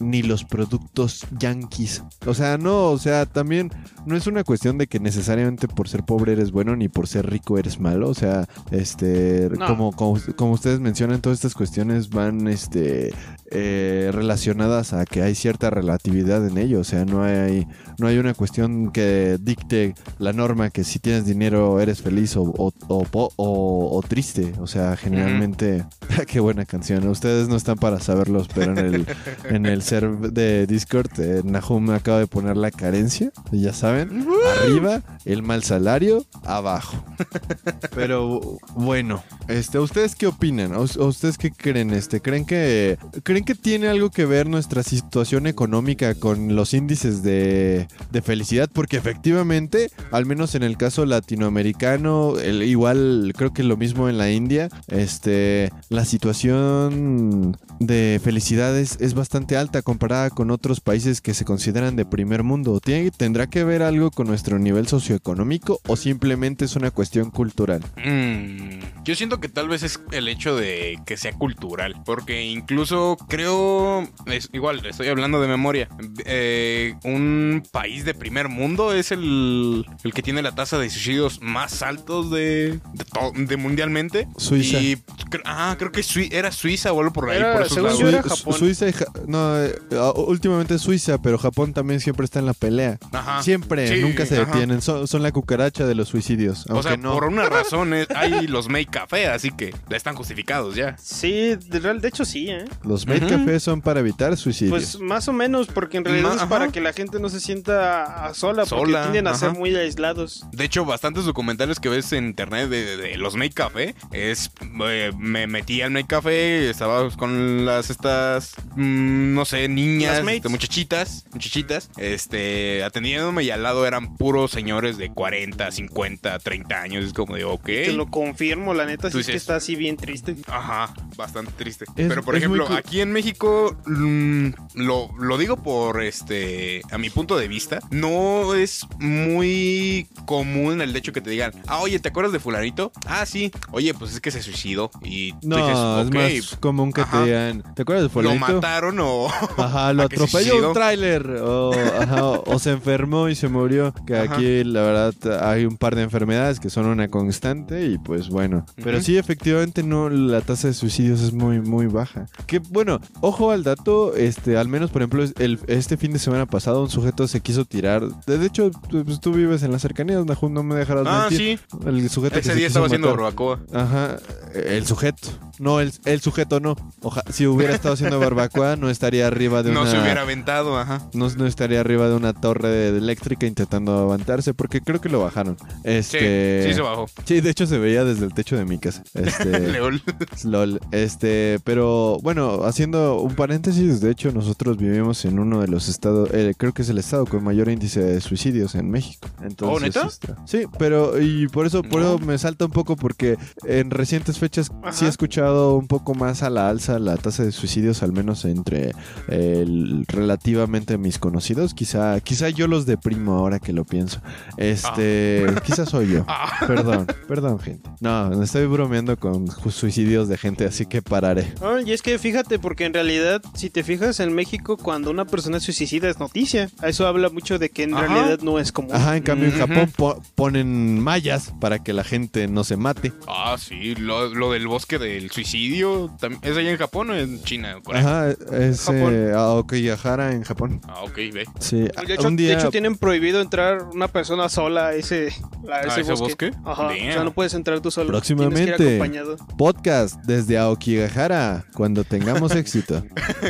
ni los productos yankees. O sea, no, o sea, también no es una cuestión de que necesariamente por ser pobre eres bueno ni por ser rico eres malo. O sea, este, No. como, como, como ustedes mencionan, todas estas cuestiones van este, eh, relacionadas a que hay cierta relatividad en ello. O sea, no hay, no hay una cuestión que dicte la norma que si tienes dinero eres feliz o, o, o triste. O sea, generalmente... [LAUGHS] Qué buena canción. Ustedes no están para saberlos, pero en el, en el [LAUGHS] server de Discord, eh, Nahum me acaba de poner la carencia. Ya saben, arriba, el mal salario, abajo. [LAUGHS] Pero bueno, este, ¿ustedes qué opinan? ¿O- o ¿Ustedes qué creen? Este, ¿creen que creen que tiene algo que ver nuestra situación económica con los índices de, de felicidad? Porque efectivamente, al menos en el caso latinoamericano, el- igual creo que lo mismo en la India, este, la situación de felicidad es, es bastante alta comparada con otros países que se consideran de primer mundo. ¿Tiene- ¿Tendrá que ver algo con nuestro nivel socioeconómico o simplemente es una cuestión cultural? Mm, yo siento que tal vez es el hecho de que sea cultural, porque incluso creo, es, igual estoy hablando de memoria, eh, un país de primer mundo es el, el que tiene la tasa de suicidios más altos de, de, to- de mundialmente. Suiza. Y, ah, creo que era Suiza o algo por ahí. Era- por esos según yo era Sui- Japón. Suiza y Ja- no, eh, ah, últimamente Suiza, pero Japón también siempre está en la pelea. Ajá. Siempre, Sí, nunca se ajá. detienen. Son, son la cucaracha de los suicidios. O sea, no. por una razón es- hay los make café, así que están justificados ya. Sí, de, real- de hecho sí, ¿eh? Los maid Ujú. cafés son para evitar suicidios. Pues más o menos, porque en realidad Ma- es ajá. para que la gente no se sienta a sola, porque tienden a ser muy aislados. De hecho, bastantes documentales que ves en internet de, de- de los Make Café es eh, me metí al Make Café, estaba con las estas mm, no sé, niñas, este, muchachitas, muchachitas, este atendiéndome y al lado eran puros señores de 40, 50, 30 años, es como de, ok. Te lo confirmo, la neta, sí es que está así bien triste. Ajá, bastante triste. Es- Pero por ejemplo, aquí en México, mm, lo, lo digo por este, a mi punto de vista, no es muy común el hecho que te digan, ah, oye, ¿te acuerdas de fulanito? Ah, sí. Oye, pues es que se suicidó. Y tú no, dices, "Ok, es más común que Ajá. te digan. ¿Te acuerdas de lo fulanito? mataron o... [LAUGHS] Ajá, lo ¿A que se atropelló un tráiler. O, ajá, o- se enfermó y se murió. Que Ajá. aquí, la verdad, hay un par de enfermedades que son una constante. Y pues bueno. Pero sí, efectivamente, no, la tasa de suicidios es muy, muy baja. Que bueno, ojo al dato. Este, al menos, por ejemplo, el, este fin de semana pasado, un sujeto se quiso tirar. De hecho, tú, pues, tú vives en las cercanías, Nahum, no me dejarás Ah, mentir. sí. El sujeto Ese se día estaba haciendo barbacoa. Ajá, el sujeto. No, el, el sujeto no. Oja, si hubiera estado haciendo barbacoa, no estaría arriba de No una. se hubiera aventado, ajá. no, no estaría arriba de una torre de- de eléctrica intentando avanzarse, porque creo que lo bajaron. Sí, Este. sí se bajó. Sí, de hecho se veía desde el techo de mi casa. Este. [LAUGHS] Leol. LOL. Este, pero bueno, haciendo un paréntesis, de hecho nosotros vivimos en uno de los estados, eh, creo que es el estado con mayor índice de suicidios en México. Entonces, ¿Oh, neta? está- Sí, pero y por eso, por No. eso me salta un poco porque en recientes fechas sí he escuchado un poco más a la alza la tasa de suicidios, al menos entre el- relativamente mis conocidos. Quizá, quizá yo los deprimo ahora que lo pienso. Este, [LAUGHS] quizá soy yo. Ah. Perdón, perdón, gente. No, me estoy bromeando con suicidios de gente, así que pararé. Ah, y es que fíjate, porque en realidad, si te fijas en México, cuando una persona se suicida es noticia. Eso habla mucho de que en Ajá. realidad no es común. Ajá, en cambio en. Japón po- ponen mallas para que la gente no se mate. Ah, sí, lo, lo del bosque del suicidio, ¿es allá en Japón o en China? Corea? Ajá, es Japón. Eh, Aokigahara en Japón. Ah, ok, ve. Sí, De hecho, un de día hecho, tienen prohibido entrar una persona sola a ese, a ese, ¿A ese bosque. bosque? Ajá. O sea, no puedes entrar tú solo. Próximamente. Tienes que ir acompañado. podcast desde Aokigahara cuando tengamos [LAUGHS] éxito.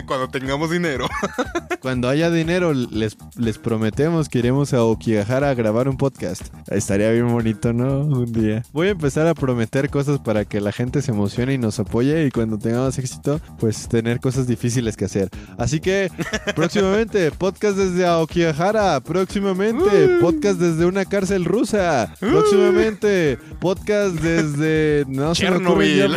Cuando tengamos dinero. [LAUGHS] Cuando haya dinero les, les prometemos que iremos a Aokigahara a grabar un podcast. Estaría bien bonito, ¿no? Un día. Voy a empezar a prometer cosas para que la gente se emocione y nos apoye y cuando tengamos éxito, pues tener cosas difíciles que hacer. Así que próximamente, [LAUGHS] podcast desde Aokigahara. Próximamente, podcast desde una cárcel rusa. Próximamente, podcast desde no Chernobyl.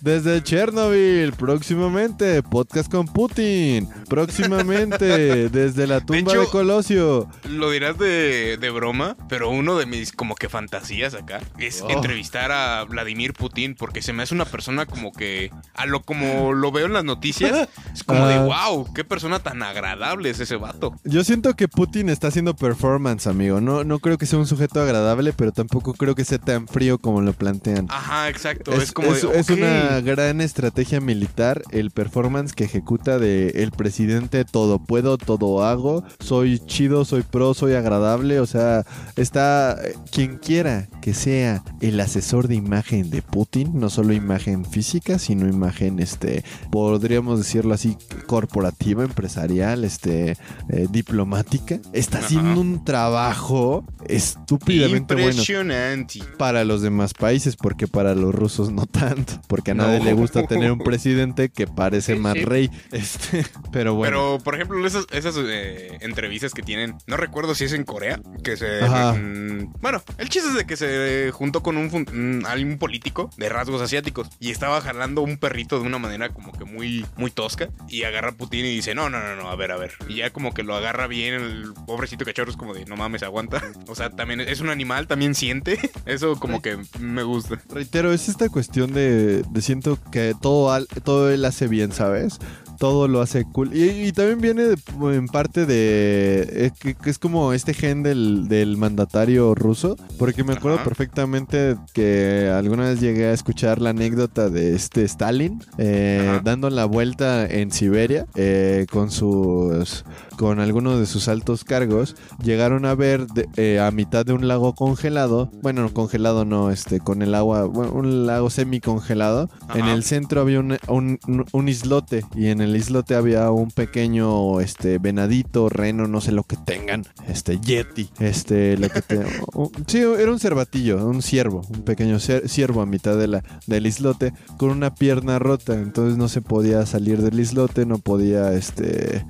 Desde Chernobyl, próximamente, podcast con Putin. Próximamente, [LAUGHS] desde la tumba de, hecho- Colosio. Lo dirás de, de broma, pero uno de mis como que fantasías acá es Oh. entrevistar a Vladimir Putin porque se me hace una persona como que a lo como lo veo en las noticias [LAUGHS] es como de Ah. Wow, qué persona tan agradable es ese vato. Yo siento que Putin está haciendo performance, amigo. No, no creo que sea un sujeto agradable, pero tampoco creo que sea tan frío como lo plantean. Ajá, exacto, es, Es, como es- de es una gran estrategia militar el performance que ejecuta de el presidente todo puedo, todo hago, soy chido, soy pro, soy agradable, o sea, está eh, quien quiera que sea el asesor de imagen de Putin, no solo imagen física, sino imagen este podríamos decirlo así corporativa, empresarial, este eh, diplomática, está Ajá. haciendo un trabajo estúpidamente bueno Impresionante. para los demás países, porque para los rusos no tanto, porque a nadie le gusta tener un presidente que parece más rey. Este, pero bueno. Pero, por ejemplo, esas, esas eh, entrevistas que tienen, no recuerdo si es en Corea, que se... Mm, bueno, el chiste es de que se juntó con un, mm, político de rasgos asiáticos y estaba jalando un perrito de una manera como que muy, muy tosca y agarra Putin y dice, no, no, no, no, a ver, a ver. Y ya como que lo agarra bien el pobrecito cachorro, es como de, no mames, aguanta. O sea, también es un animal, también siente. [LAUGHS] Eso como que me gusta. Reitero, es esta cuestión de, de siento que todo, todo él hace bien, ¿sabes? Todo lo hace cool. Y, y también viene de- en parte de... eh, que, que es como este gen del, del mandatario ruso. Porque me acuerdo Ajá. perfectamente que alguna vez llegué a escuchar la anécdota de este Stalin. eh, dando la vuelta en Siberia eh, con sus... Con algunos de sus altos cargos. Llegaron a ver de- eh, a mitad de un lago congelado. Bueno, no, congelado no, este, con el agua... bueno, un lago semi-congelado. En Ajá. el centro había un, un- un islote y en el islote había un pequeño este venadito, reno, no sé lo que tengan, este yeti, este lo que te, [LAUGHS] un- sí, era un cervatillo, un ciervo, un pequeño ciervo a mitad de la del islote con una pierna rota, entonces no se podía salir del islote, no podía este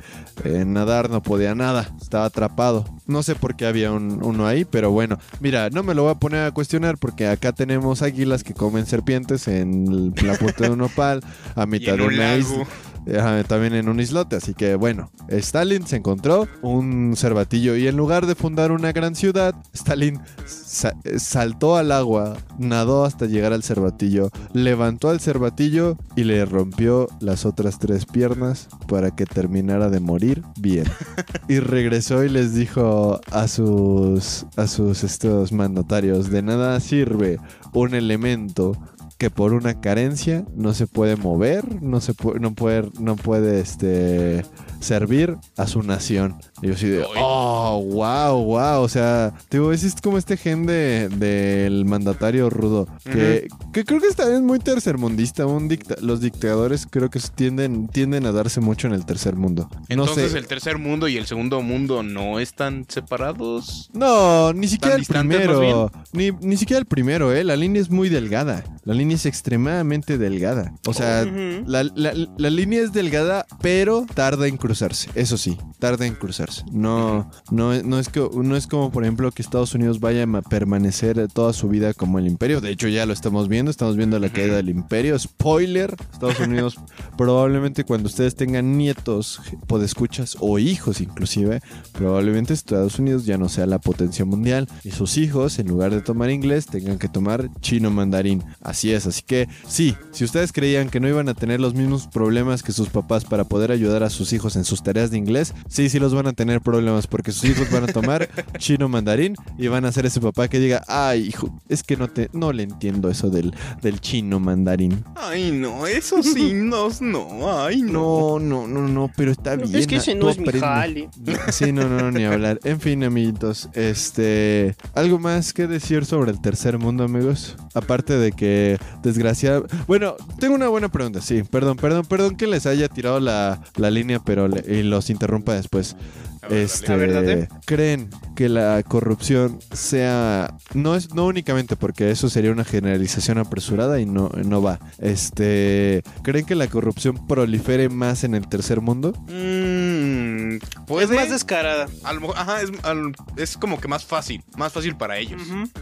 eh, nadar, no podía nada, estaba atrapado. No sé por qué había un- uno ahí, pero bueno, mira, no me lo voy a poner a cuestionar porque acá tenemos águilas que comen serpientes en el- la punta de un opal a [LAUGHS] mitad de un isla. También en un islote, así que bueno, Stalin se encontró un cervatillo y en lugar de fundar una gran ciudad, Stalin sa- saltó al agua, nadó hasta llegar al cervatillo, levantó al cervatillo y le rompió las otras tres piernas para que terminara de morir bien. Y regresó y les dijo a sus a sus estos mandatarios, de nada sirve un elemento que por una carencia no se puede mover, no se puede, no puede, no puede este servir a su nación. Y yo así de, oh, wow, wow. O sea, digo, es como este gen de, del mandatario rudo. Que, que creo que está bien muy tercermundista. Un dicta- los dictadores creo que tienden, tienden a darse mucho en el tercer mundo. No Entonces sé. el tercer mundo y el segundo mundo no están separados. No, ni siquiera el primero. Ni, ni siquiera el primero, ¿eh? La línea es muy delgada. La línea es extremadamente delgada. O sea, Ujú. la, la- la línea es delgada, pero tarda en cruzarse. Eso sí, tarda en cruzarse. No, no, no, es, que, no es como, por ejemplo, que Estados Unidos vaya a permanecer toda su vida como el imperio. De hecho, ya lo estamos viendo. Estamos viendo la caída del imperio. Spoiler. Estados [LAUGHS] Unidos, probablemente cuando ustedes tengan nietos, podescuchas o hijos inclusive, probablemente Estados Unidos ya no sea la potencia mundial y sus hijos, en lugar de tomar inglés, tengan que tomar chino mandarín. Así es, así que sí, si ustedes creían que no iban a tener los mismos problemas que sus papás para poder ayudar a sus hijos en sus tareas de inglés, sí, sí los van a tener problemas porque sus hijos van a tomar [LAUGHS] chino mandarín y van a ser ese papá que diga, ay, hijo, es que no te, no le entiendo eso del, del chino mandarín. Ay, no, esos [LAUGHS] signos no, ay, No, no, no, no, pero está bien. Es que ese tú no es mi jale. Sí, no, no, no, ni hablar. En fin, amiguitos, este, algo más que decir sobre el tercer mundo, amigos. Aparte de que, desgraciado, bueno, tengo una buena pregunta. Sí, perdón, perdón, perdón que les haya tirado la, la línea, pero le- y los interrumpa después. Ver, Este, ver, creen que la corrupción sea no es no únicamente porque eso sería una generalización apresurada y no no va. Este, creen que la corrupción prolifere más en el tercer mundo? Mm, puede. Es más descarada. a lo mejor- ajá, es, al- es como que más fácil, más fácil para ellos.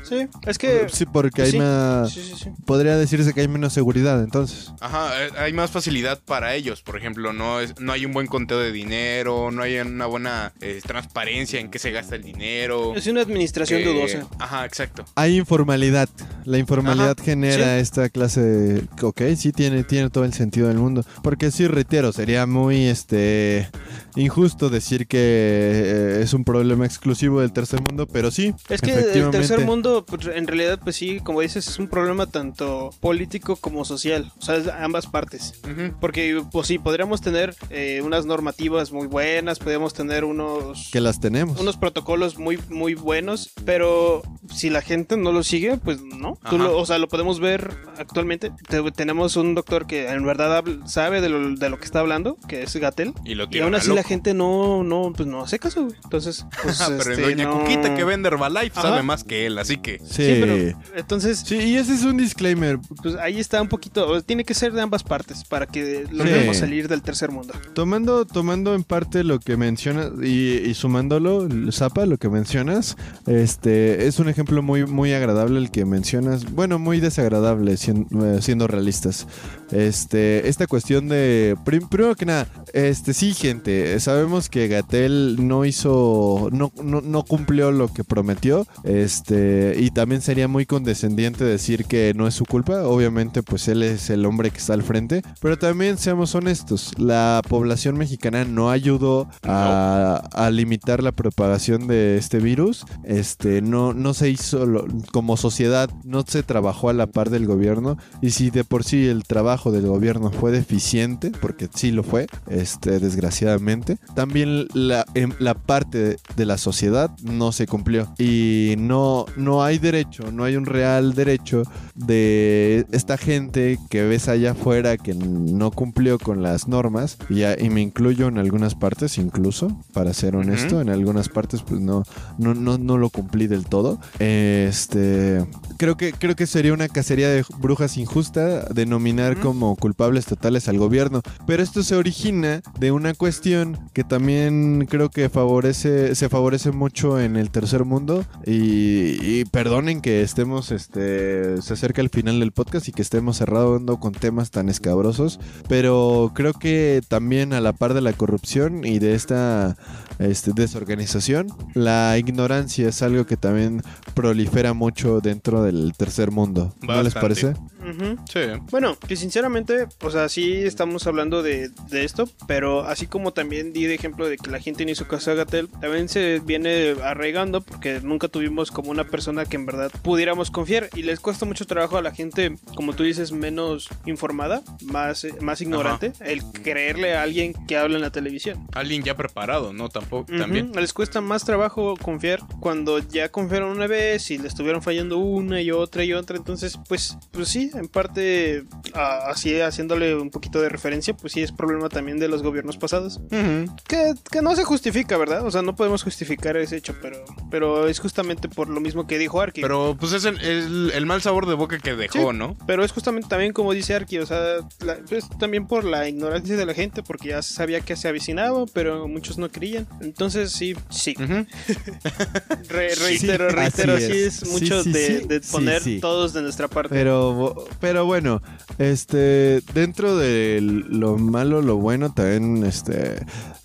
Sí, es que... Sí, porque hay sí. más... Sí, sí, sí. Podría decirse que hay menos seguridad, entonces. Ajá, eh, hay más facilidad para ellos. Por ejemplo, no, es, no hay un buen conteo de dinero, no hay una buena eh, transparencia en qué se gasta el dinero. Es una administración Eh, dudosa. Ajá, exacto. Hay informalidad. La informalidad Ajá, genera esta clase de... Ok, sí, tiene, tiene todo el sentido del mundo. Porque sí, reitero, sería muy este injusto decir que eh, es un problema exclusivo del tercer mundo, pero sí. Es que el tercer mundo, pues, en realidad, pues sí, como dices, es un problema tanto político como social. O sea, es ambas partes. Ujú. Porque, pues sí, podríamos tener eh, unas normativas muy buenas, podríamos tener unos... Que las tenemos. unos protocolos muy muy buenos, pero si la gente no lo sigue, pues no. Tú lo- o sea, lo podemos ver actualmente. Te- tenemos un doctor que en verdad sabe de lo, de lo que está hablando, que es Gatel. Y lo Y aún así la loco. gente no, no, pues no hace caso, güey. Entonces, [LAUGHS] pues, Ah, pero este, doña no- Cuquita que vende Herbalife Ajá. sabe más que él, así que... Sí. Sí, pero entonces, Sí, y ese es un disclaimer. pues ahí está un poquito, tiene que ser de ambas partes para que logremos Sí. salir del tercer mundo. Tomando, tomando en parte lo que mencionas y, y sumándolo, Zapa, lo que mencionas, este es un ejemplo muy, muy agradable el que mencionas. Bueno, muy desagradable, sien- eh, siendo realistas. Este, esta cuestión de. prim- primero que nada, este, sí, gente. Sabemos que Gatel no hizo. No, no, no cumplió lo que prometió. Este. Y también sería muy condescendiente decir que no es su culpa. Obviamente, pues él es el hombre que está al frente. Pero también seamos honestos. La población mexicana no ayudó a, a limitar la propagación de este virus. Este. No, no se hizo. lo- como sociedad, no se trabajó a la par del gobierno. Y si de por sí el trabajo del gobierno fue deficiente, porque sí lo fue, este, desgraciadamente, también la, em- la parte de, la sociedad no se cumplió. Y no, no hay derecho, no hay un real derecho de esta gente que ves allá afuera que no cumplió con las normas, y, y me incluyo en algunas partes incluso, para ser honesto, Ujú. en algunas partes pues no, no, no, no lo cumplí del todo. Este, creo que, creo que sería una cacería de brujas injusta denominar. Como culpables totales al gobierno. Pero esto se origina de una cuestión que también creo que favorece, se favorece mucho en el tercer mundo. Y, y perdonen que estemos, este, se acerca el final del podcast y que estemos cerrando con temas tan escabrosos. Pero creo que también a la par de la corrupción y de esta este, desorganización, la ignorancia es algo que también prolifera mucho dentro del tercer mundo. ¿No les Bastante. Parece? Ujú. Sí. Bueno, que sinceramente, o sea, sí estamos hablando de, de esto, pero así como también di de ejemplo de que la gente ni su casa Gatel, también se viene arraigando porque nunca tuvimos como una persona que en verdad pudiéramos confiar y les cuesta mucho trabajo a la gente, como tú dices, menos informada, más, más ignorante, el creerle a alguien que habla en la televisión. Alguien ya preparado, ¿no? Tampoco, Ujú, también. Les cuesta más trabajo confiar cuando ya confiaron una vez y le estuvieron fallando una y otra y otra. Entonces, pues, pues sí, en parte, así haciéndole un poquito de referencia, pues sí es problema también de los gobiernos pasados. Que, que no se justifica, ¿verdad? O sea, no podemos justificar ese hecho, pero, pero es justamente por lo mismo que dijo Arki. Pero pues es el, el- el mal sabor de boca que dejó, Sí. ¿no? Pero es justamente también como dice Arki, o sea, la- pues, también por la ignorancia de la gente, porque ya sabía que se avicinaba, pero muchos no creían. Entonces, sí, sí. Re- reitero, así reitero, sí es. es mucho de, poner todos de nuestra parte. Pero, pero bueno, este, dentro de lo malo, lo bueno, también, este,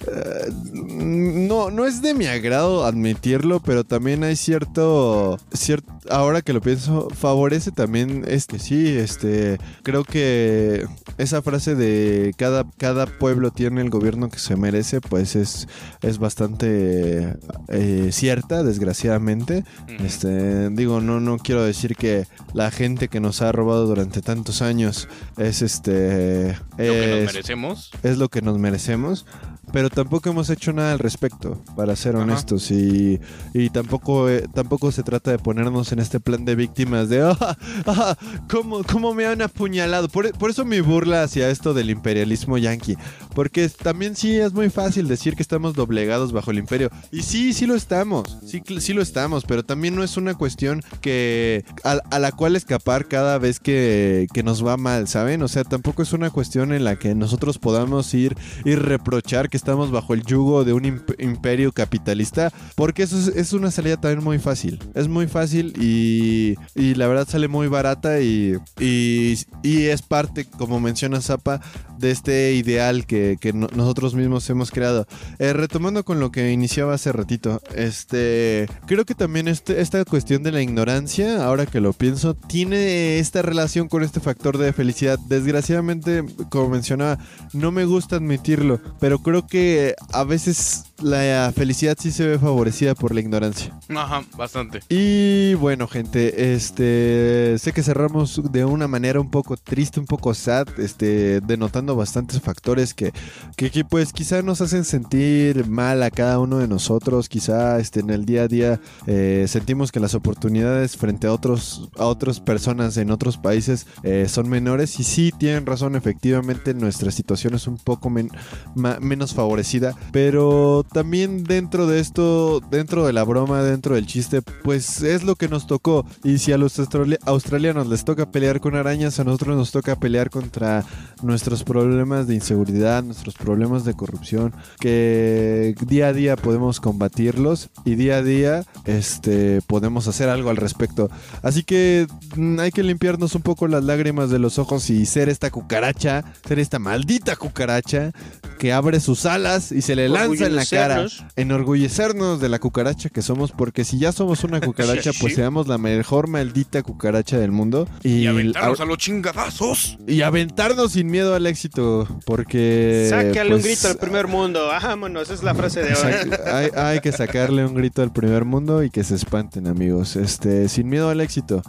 eh, no, no es de mi agrado admitirlo, pero también hay cierto, cierto, ahora que lo pienso, favorece también, es que sí, este, creo que esa frase de cada, cada pueblo tiene el gobierno que se merece, pues es, es bastante eh, cierta, desgraciadamente. Este, digo, no, no quiero decir que la gente que nos ha robado durante tantos años es este Lo que nos merecemos. es lo que nos merecemos. Pero tampoco hemos hecho nada al respecto, para ser Ajá. honestos. Y, y tampoco, eh, tampoco se trata de ponernos en este plan de víctimas de [LAUGHS] "Ah, ah, ¿cómo, cómo me han apuñalado? Por, por eso mi burla hacia esto del imperialismo yanqui. Porque también sí es muy fácil decir que estamos doblegados bajo el imperio. Y sí, sí lo estamos. Sí, sí lo estamos. Pero también no es una cuestión que a, a la cual escapar cada vez que, que nos va mal, ¿saben? O sea, tampoco es una cuestión en la que nosotros podamos ir y reprochar que estamos bajo el yugo de un imp- imperio capitalista, porque eso es, es una salida también muy fácil. Es muy fácil y, y la verdad sale muy barata y, y, y es parte, como menciona Zapa, de este ideal que, que no- nosotros mismos hemos creado. Eh, retomando con lo que iniciaba hace ratito, este, creo que también este, esta cuestión de la ignorancia, ahora que lo pienso, tiene esta relación con este factor de felicidad. Desgraciadamente, como mencionaba, no me gusta admitirlo, pero creo que a veces la felicidad sí se ve favorecida por la ignorancia. Ajá, bastante. Y bueno, gente, este sé que cerramos de una manera un poco triste, un poco sad, este denotando bastantes factores que, que, que, pues quizá nos hacen sentir mal a cada uno de nosotros, quizá este en el día a día eh, sentimos que las oportunidades frente a otros a otras personas en otros países eh, son menores y sí tienen razón, efectivamente nuestra situación es un poco men- ma- menos favorecida, pero también dentro de esto, dentro de la broma, dentro del chiste, pues es lo que nos tocó. Y si a los australi- australianos les toca pelear con arañas, a nosotros nos toca pelear contra nuestros problemas de inseguridad, nuestros problemas de corrupción, que día a día podemos combatirlos y día a día este, podemos hacer algo al respecto. Así que mm, hay que limpiarnos un poco las lágrimas de los ojos y ser esta cucaracha, ser esta maldita cucaracha que abre sus alas y se le lanza en la cara. Orgullecernos. Enorgullecernos de la cucaracha que somos, porque si ya somos una [LAUGHS] cucaracha, Sí. pues seamos la mejor maldita cucaracha del mundo. Y, Y aventarnos a los chingadazos. y aventarnos sin miedo al éxito, porque... Sácale un pues, grito al primer mundo. Vámonos, esa es la frase de hoy. Hay que sacarle un grito al primer mundo y que se espanten, amigos. Este, sin miedo al éxito.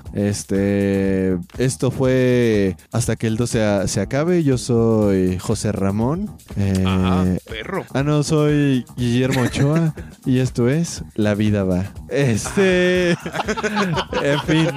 Este, esto fue hasta que el 2 se, se acabe. Yo soy José Ramón. Eh, Ajá, perro. Ah, no, soy Guillermo Ochoa y esto es La Vida Va. Este. [LAUGHS] en fin.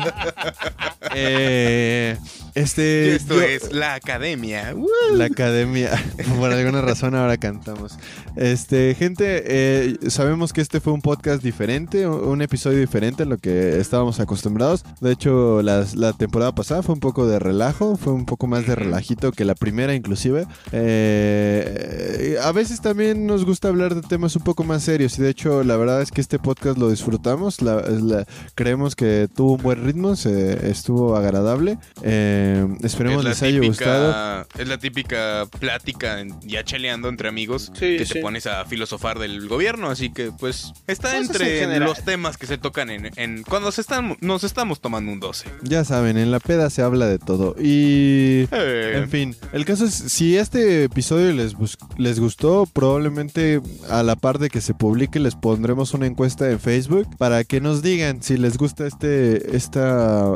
Eh, este. Esto yo- es la academia. La academia. [LAUGHS] Por alguna razón ahora cantamos. Este, gente, eh, sabemos que este fue un podcast diferente, un un episodio diferente a lo que estábamos acostumbrados. De hecho, las- la, temporada pasada fue un poco de relajo, fue un poco más de relajito que la primera inclusive. Eh, a veces también nos gusta hablar de temas un poco más serios y de hecho la verdad es que este podcast lo disfrutamos, la- la- creemos que tuvo un buen ritmo, se, estuvo agradable. Eh, esperemos es la les haya gustado. típica, es la típica plática en- ya cheleando entre amigos Sí, que sí. te pones a filosofar del gobierno, así que pues está Cosas en entre general. los temas que se tocan en, en- cuando se están, nos estamos tomando un 12. Ya saben, en la peda se habla de todo. Y... Eh, En fin, el caso es, si este episodio les, les gustó, probablemente a la par de que se publique les pondremos una encuesta en Facebook para que nos digan si les gusta este esta,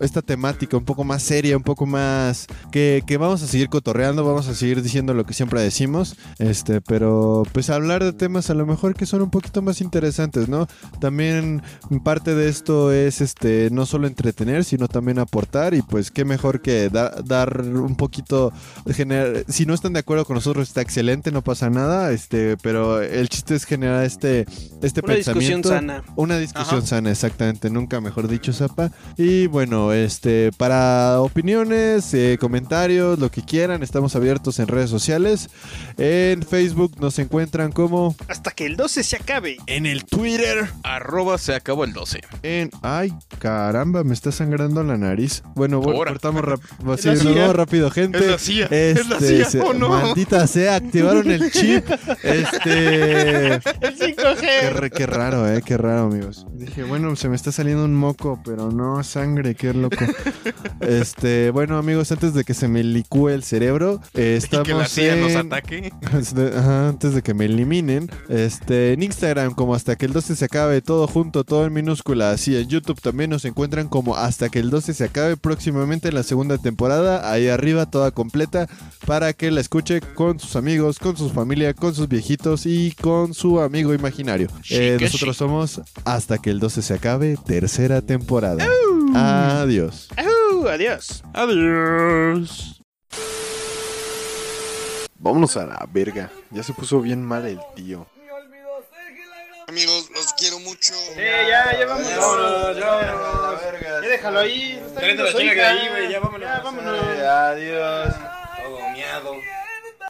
esta temática un poco más seria, un poco más... Que, que vamos a seguir cotorreando, vamos a seguir diciendo lo que siempre decimos, este, pero pues hablar de temas a lo mejor que son un poquito más interesantes, ¿no? También parte de esto es este no solo entretener, sino también aportar y pues qué mejor que da- dar un poquito generar si no están de acuerdo con nosotros está excelente, no pasa nada, este, pero el chiste es generar este este Una discusión pensamiento sana. una discusión Ajá. sana, exactamente, nunca mejor dicho, Zapa. Y bueno, este, para opiniones, eh, comentarios, lo que quieran, estamos abiertos en redes sociales. En Facebook nos encuentran como Hasta que el 12 se acabe. en el Twitter. arroba se acabó el 12. En. Ay, caramba, me está sangrando la nariz. Bueno, bueno Ahora. cortamos sí, nos vamos rápido, gente. Es la CIA, es la CIA, se- oh, no. Maldita sea, activaron el chip. [LAUGHS] Este. El 5G. Qué, qué raro, eh, qué raro, amigos. Dije, bueno, se me está saliendo un moco, pero no sangre, qué loco. Este, [LAUGHS] bueno, amigos, antes de que se me licúe el cerebro, eh, [LAUGHS] Y estamos que la CIA nos ataque. [LAUGHS] Ajá, antes de que me eliminen. Este, en Instagram como hasta que el 12 se acabe, todo junto, todo en minúscula. Así en YouTube también nos encuentran como hasta que el 12 se acabe próximamente en la segunda temporada. Ahí arriba toda completa para que la escuche con sus amigos, con su familia, con sus viejitos y con su amigo imaginario. Eh, nosotros somos hasta que el 12 se acabe, tercera temporada. Adiós. Uh, adiós. Adiós. Vámonos a la verga. Ya se puso bien mal el tío. Amigos, los quiero mucho. Sí, ya, ya vámonos. Vámonos, Ya déjalo ahí. Tráete la de ahí, güey, ya vámonos. Ya vámonos. Adiós. Todo miado.